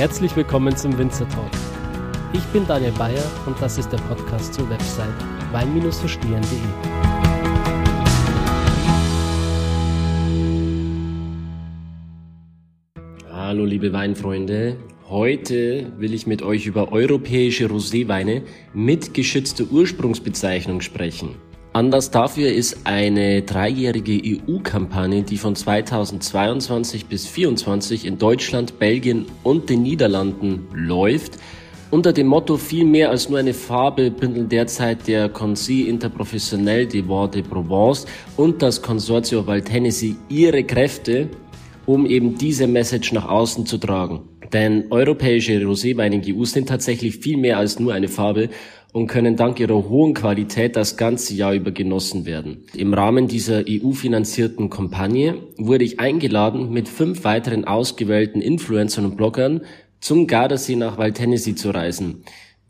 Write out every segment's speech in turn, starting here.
Herzlich willkommen zum Winzer Talk. Ich bin Daniel Bayer und das ist der Podcast zur Website wein-verstehen.de. Hallo liebe Weinfreunde, heute will ich mit euch über europäische Roséweine mit geschützter Ursprungsbezeichnung sprechen. Anlass dafür ist eine dreijährige EU-Kampagne, die von 2022 bis 2024 in Deutschland, Belgien und den Niederlanden läuft. Unter dem Motto viel mehr als nur eine Farbe bündeln derzeit der Conseil Interprofessionnel des Vins de Provence und das Consortio Val Tennessee ihre Kräfte, um eben diese Message nach außen zu tragen. Denn europäische Roséweine in EU sind tatsächlich viel mehr als nur eine Farbe und können dank ihrer hohen Qualität das ganze Jahr über genossen werden. Im Rahmen dieser EU-finanzierten Kampagne wurde ich eingeladen, mit fünf weiteren ausgewählten Influencern und Bloggern zum Gardasee nach Val Tennessee zu reisen.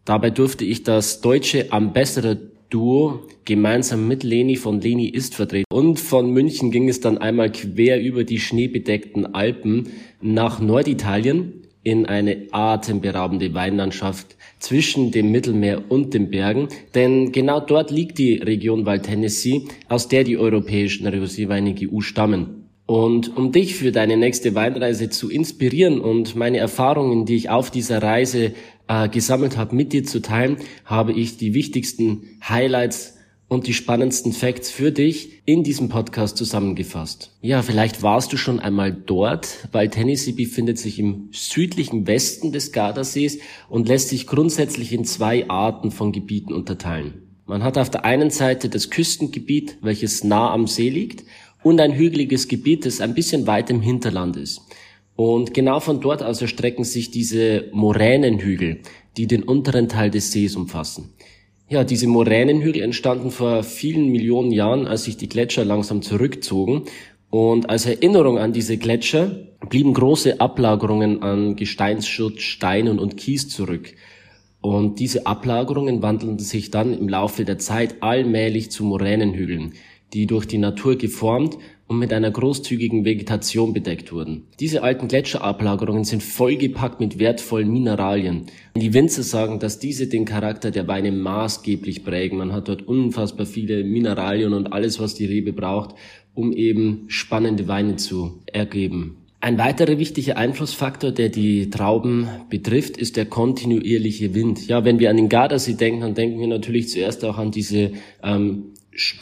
Dabei durfte ich das deutsche Ambassador Duo gemeinsam mit Leni von Leni ist vertreten. Und von München ging es dann einmal quer über die schneebedeckten Alpen nach Norditalien in eine atemberaubende Weinlandschaft zwischen dem Mittelmeer und den Bergen, denn genau dort liegt die Region Val Tennessee, aus der die europäischen Roséweine EU stammen. Und um dich für deine nächste Weinreise zu inspirieren und meine Erfahrungen, die ich auf dieser Reise äh, gesammelt habe, mit dir zu teilen, habe ich die wichtigsten Highlights und die spannendsten Facts für dich in diesem Podcast zusammengefasst. Ja, vielleicht warst du schon einmal dort, weil Tennessee befindet sich im südlichen Westen des Gardasees und lässt sich grundsätzlich in zwei Arten von Gebieten unterteilen. Man hat auf der einen Seite das Küstengebiet, welches nah am See liegt, und ein hügeliges Gebiet, das ein bisschen weit im Hinterland ist. Und genau von dort aus erstrecken sich diese Moränenhügel, die den unteren Teil des Sees umfassen. Ja, diese Moränenhügel entstanden vor vielen Millionen Jahren, als sich die Gletscher langsam zurückzogen. Und als Erinnerung an diese Gletscher blieben große Ablagerungen an Gesteinsschutt, Steinen und Kies zurück. Und diese Ablagerungen wandelten sich dann im Laufe der Zeit allmählich zu Moränenhügeln, die durch die Natur geformt und mit einer großzügigen Vegetation bedeckt wurden. Diese alten Gletscherablagerungen sind vollgepackt mit wertvollen Mineralien. Die Winzer sagen, dass diese den Charakter der Weine maßgeblich prägen. Man hat dort unfassbar viele Mineralien und alles, was die Rebe braucht, um eben spannende Weine zu ergeben. Ein weiterer wichtiger Einflussfaktor, der die Trauben betrifft, ist der kontinuierliche Wind. Ja, wenn wir an den Gardasee denken, dann denken wir natürlich zuerst auch an diese ähm,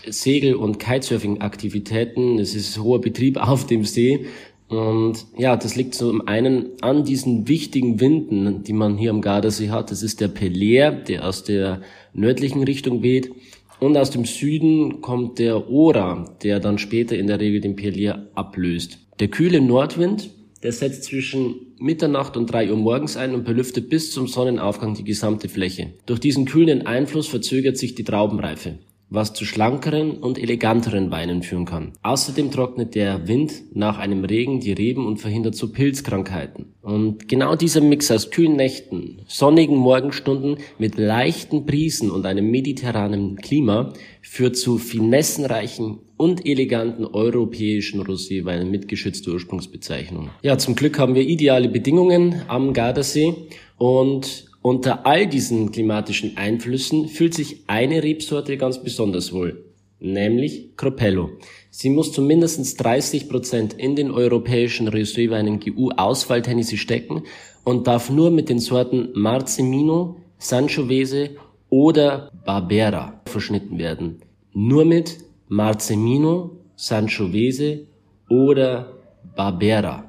Segel- und Kitesurfing-Aktivitäten. Es ist hoher Betrieb auf dem See. Und ja, das liegt zum einen an diesen wichtigen Winden, die man hier am Gardasee hat. Das ist der Peleer, der aus der nördlichen Richtung weht. Und aus dem Süden kommt der Ora, der dann später in der Regel den Peleer ablöst. Der kühle Nordwind, der setzt zwischen Mitternacht und drei Uhr morgens ein und belüftet bis zum Sonnenaufgang die gesamte Fläche. Durch diesen kühlen Einfluss verzögert sich die Traubenreife was zu schlankeren und eleganteren Weinen führen kann. Außerdem trocknet der Wind nach einem Regen die Reben und verhindert so Pilzkrankheiten. Und genau dieser Mix aus kühlen Nächten, sonnigen Morgenstunden mit leichten Brisen und einem mediterranen Klima führt zu finessenreichen und eleganten europäischen Roséweinen mit geschützter Ursprungsbezeichnung. Ja, zum Glück haben wir ideale Bedingungen am Gardasee und unter all diesen klimatischen Einflüssen fühlt sich eine Rebsorte ganz besonders wohl, nämlich Cropello. Sie muss zu mindestens 30 Prozent in den europäischen Reserveweinen GU Ausfalltennisse stecken und darf nur mit den Sorten Marzemino, Sangiovese oder Barbera verschnitten werden. Nur mit Marzemino, Sangiovese oder Barbera.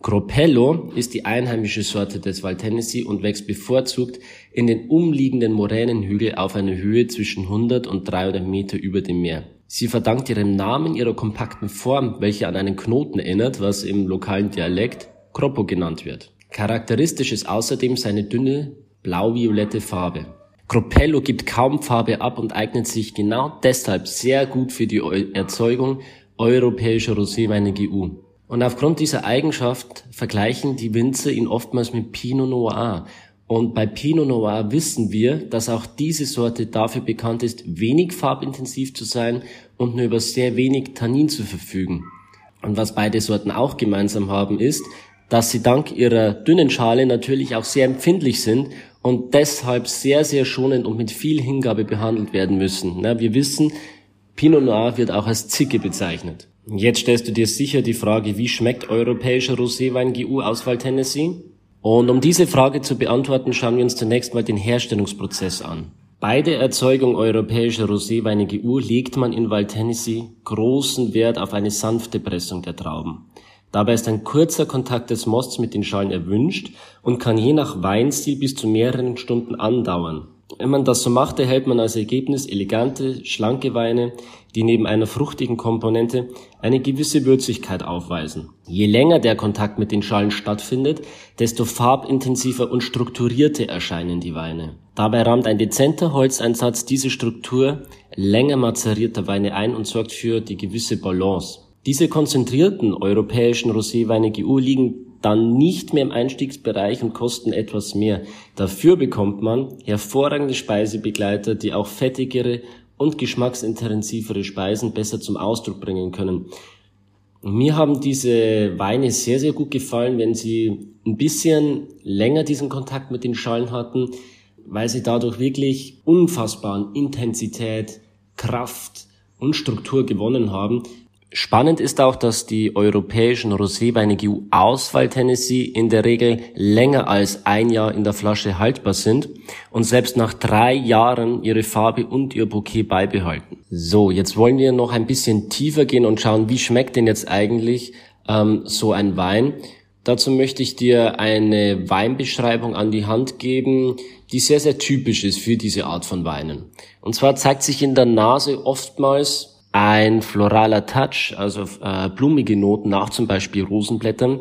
Cropello ist die einheimische Sorte des Val Tennessee und wächst bevorzugt in den umliegenden Moränenhügel auf einer Höhe zwischen 100 und 300 Meter über dem Meer. Sie verdankt ihrem Namen ihrer kompakten Form, welche an einen Knoten erinnert, was im lokalen Dialekt Croppo genannt wird. Charakteristisch ist außerdem seine dünne blau-violette Farbe. Cropello gibt kaum Farbe ab und eignet sich genau deshalb sehr gut für die Erzeugung europäischer Roséweine GU. Und aufgrund dieser Eigenschaft vergleichen die Winzer ihn oftmals mit Pinot Noir. Und bei Pinot Noir wissen wir, dass auch diese Sorte dafür bekannt ist, wenig farbintensiv zu sein und nur über sehr wenig Tannin zu verfügen. Und was beide Sorten auch gemeinsam haben ist, dass sie dank ihrer dünnen Schale natürlich auch sehr empfindlich sind und deshalb sehr, sehr schonend und mit viel Hingabe behandelt werden müssen. wir wissen, Pinot Noir wird auch als Zicke bezeichnet. Jetzt stellst du dir sicher die Frage, wie schmeckt europäischer Roséwein GU aus Val Tennessee? Und um diese Frage zu beantworten, schauen wir uns zunächst mal den Herstellungsprozess an. Bei der Erzeugung europäischer Roséweine GU legt man in Val Tennessee großen Wert auf eine sanfte Pressung der Trauben. Dabei ist ein kurzer Kontakt des Mosts mit den Schalen erwünscht und kann je nach Weinstil bis zu mehreren Stunden andauern. Wenn man das so macht, erhält man als Ergebnis elegante, schlanke Weine, die neben einer fruchtigen Komponente eine gewisse Würzigkeit aufweisen. Je länger der Kontakt mit den Schalen stattfindet, desto farbintensiver und strukturierter erscheinen die Weine. Dabei rahmt ein dezenter Holzeinsatz diese Struktur länger mazerierter Weine ein und sorgt für die gewisse Balance. Diese konzentrierten europäischen Roséweine GU liegen dann nicht mehr im Einstiegsbereich und kosten etwas mehr. Dafür bekommt man hervorragende Speisebegleiter, die auch fettigere und geschmacksintensivere Speisen besser zum Ausdruck bringen können. mir haben diese Weine sehr, sehr gut gefallen, wenn sie ein bisschen länger diesen Kontakt mit den Schalen hatten, weil sie dadurch wirklich unfassbaren Intensität, Kraft und Struktur gewonnen haben, Spannend ist auch, dass die europäischen Roséweine GU aus Val Tennessee in der Regel länger als ein Jahr in der Flasche haltbar sind und selbst nach drei Jahren ihre Farbe und ihr Bouquet beibehalten. So, jetzt wollen wir noch ein bisschen tiefer gehen und schauen, wie schmeckt denn jetzt eigentlich ähm, so ein Wein. Dazu möchte ich dir eine Weinbeschreibung an die Hand geben, die sehr, sehr typisch ist für diese Art von Weinen. Und zwar zeigt sich in der Nase oftmals ein floraler Touch, also äh, blumige Noten nach zum Beispiel Rosenblättern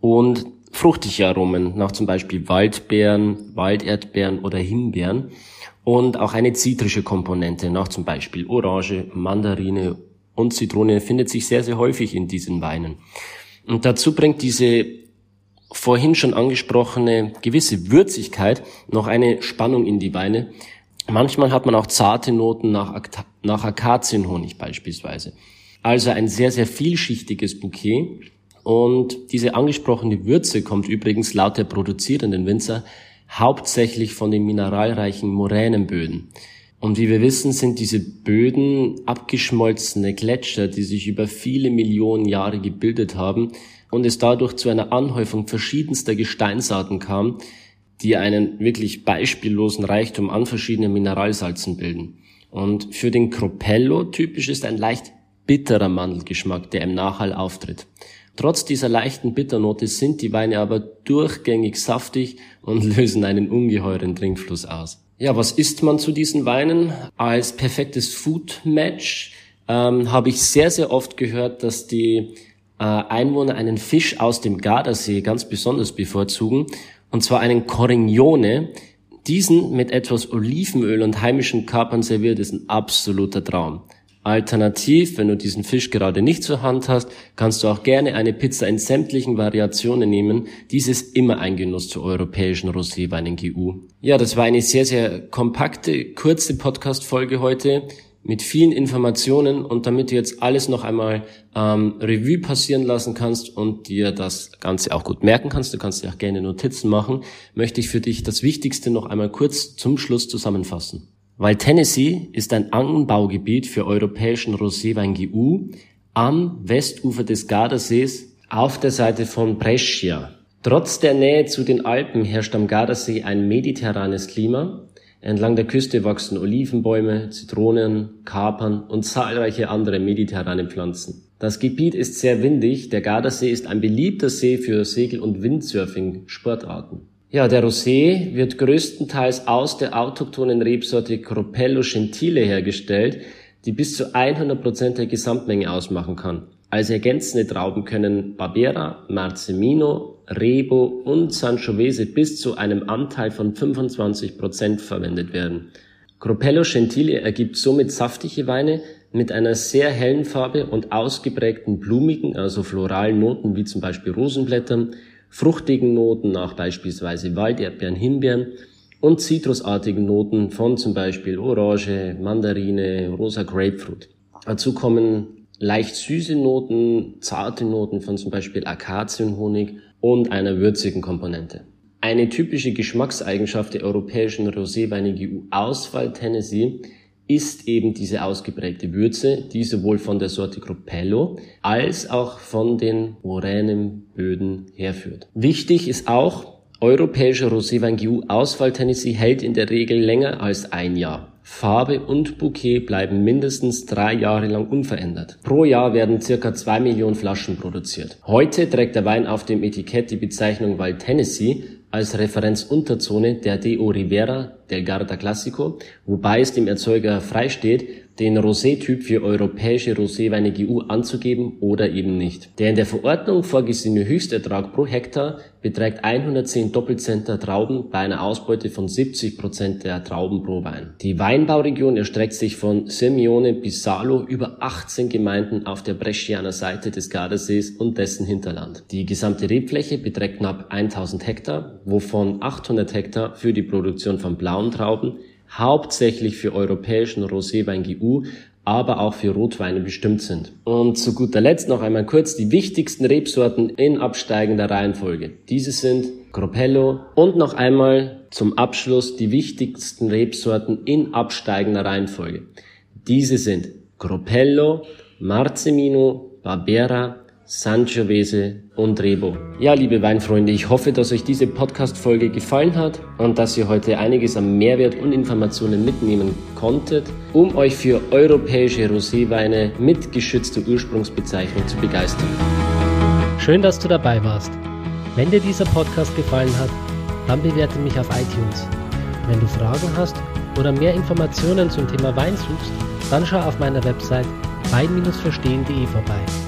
und fruchtige Aromen nach zum Beispiel Waldbeeren, Walderdbeeren oder Himbeeren und auch eine zitrische Komponente nach zum Beispiel Orange, Mandarine und Zitrone findet sich sehr, sehr häufig in diesen Weinen. Und dazu bringt diese vorhin schon angesprochene gewisse Würzigkeit noch eine Spannung in die Weine, Manchmal hat man auch zarte Noten nach, nach Akazienhonig beispielsweise. Also ein sehr, sehr vielschichtiges Bouquet. Und diese angesprochene Würze kommt übrigens laut der produzierenden Winzer hauptsächlich von den mineralreichen Moränenböden. Und wie wir wissen, sind diese Böden abgeschmolzene Gletscher, die sich über viele Millionen Jahre gebildet haben und es dadurch zu einer Anhäufung verschiedenster Gesteinsarten kam, die einen wirklich beispiellosen Reichtum an verschiedenen Mineralsalzen bilden. Und für den Cropello typisch ist ein leicht bitterer Mandelgeschmack, der im Nachhall auftritt. Trotz dieser leichten Bitternote sind die Weine aber durchgängig saftig und lösen einen ungeheuren Trinkfluss aus. Ja, was isst man zu diesen Weinen? Als perfektes Food-Match ähm, habe ich sehr, sehr oft gehört, dass die äh, Einwohner einen Fisch aus dem Gardasee ganz besonders bevorzugen und zwar einen Corignone. Diesen mit etwas Olivenöl und heimischen Kapern serviert ist ein absoluter Traum. Alternativ, wenn du diesen Fisch gerade nicht zur Hand hast, kannst du auch gerne eine Pizza in sämtlichen Variationen nehmen. Dies ist immer ein Genuss zur europäischen Roséweinen GU. Ja, das war eine sehr, sehr kompakte, kurze Podcast-Folge heute mit vielen Informationen und damit du jetzt alles noch einmal ähm, Revue passieren lassen kannst und dir das Ganze auch gut merken kannst, du kannst dir auch gerne Notizen machen, möchte ich für dich das Wichtigste noch einmal kurz zum Schluss zusammenfassen. Weil Tennessee ist ein Anbaugebiet für europäischen Roséwein GU am Westufer des Gardasees auf der Seite von Brescia. Trotz der Nähe zu den Alpen herrscht am Gardasee ein mediterranes Klima Entlang der Küste wachsen Olivenbäume, Zitronen, Kapern und zahlreiche andere mediterrane Pflanzen. Das Gebiet ist sehr windig, der Gardasee ist ein beliebter See für Segel- und Windsurfing-Sportarten. Ja, der Rosé wird größtenteils aus der autochthonen Rebsorte Cropello Gentile hergestellt, die bis zu 100 Prozent der Gesamtmenge ausmachen kann. Als ergänzende Trauben können Barbera, Marzemino, Rebo und Sangiovese bis zu einem Anteil von 25 Prozent verwendet werden. Cropello Gentile ergibt somit saftige Weine mit einer sehr hellen Farbe und ausgeprägten blumigen, also floralen Noten wie zum Beispiel Rosenblättern, fruchtigen Noten nach beispielsweise Walderdbeeren, Himbeeren und zitrusartigen Noten von zum Beispiel Orange, Mandarine, rosa Grapefruit. Dazu kommen leicht süße Noten, zarte Noten von zum Beispiel Akazienhonig und einer würzigen Komponente. Eine typische Geschmackseigenschaft der europäischen Roséweine GU Auswahl Tennessee ist eben diese ausgeprägte Würze, die sowohl von der Sorte Gruppello als auch von den Moränenböden herführt. Wichtig ist auch, europäischer Roséwein GU Auswahl Tennessee hält in der Regel länger als ein Jahr. Farbe und Bouquet bleiben mindestens drei Jahre lang unverändert. Pro Jahr werden circa zwei Millionen Flaschen produziert. Heute trägt der Wein auf dem Etikett die Bezeichnung Wild Tennessee, als Referenzunterzone der DO Rivera del Garda Classico, wobei es dem Erzeuger freisteht, den Rosé-Typ für europäische Roséweine GU anzugeben oder eben nicht. Der in der Verordnung vorgesehene Höchstertrag pro Hektar beträgt 110 Doppelcenter Trauben bei einer Ausbeute von 70 Prozent der Trauben pro Wein. Die Weinbauregion erstreckt sich von Sirmione bis Salo über 18 Gemeinden auf der Brescianer Seite des Gardasees und dessen Hinterland. Die gesamte Rebfläche beträgt knapp 1000 Hektar, wovon 800 Hektar für die Produktion von blauen Trauben, hauptsächlich für europäischen Roséwein GU, aber auch für Rotweine bestimmt sind. Und zu guter Letzt noch einmal kurz die wichtigsten Rebsorten in absteigender Reihenfolge. Diese sind Gropello und noch einmal zum Abschluss die wichtigsten Rebsorten in absteigender Reihenfolge. Diese sind Gropello, Marzemino, Barbera, Sangiovese und Rebo. Ja, liebe Weinfreunde, ich hoffe, dass euch diese Podcast-Folge gefallen hat und dass ihr heute einiges an Mehrwert und Informationen mitnehmen konntet, um euch für europäische Roséweine mit geschützter Ursprungsbezeichnung zu begeistern. Schön, dass du dabei warst. Wenn dir dieser Podcast gefallen hat, dann bewerte mich auf iTunes. Wenn du Fragen hast oder mehr Informationen zum Thema Wein suchst, dann schau auf meiner Website wein-verstehen.de vorbei.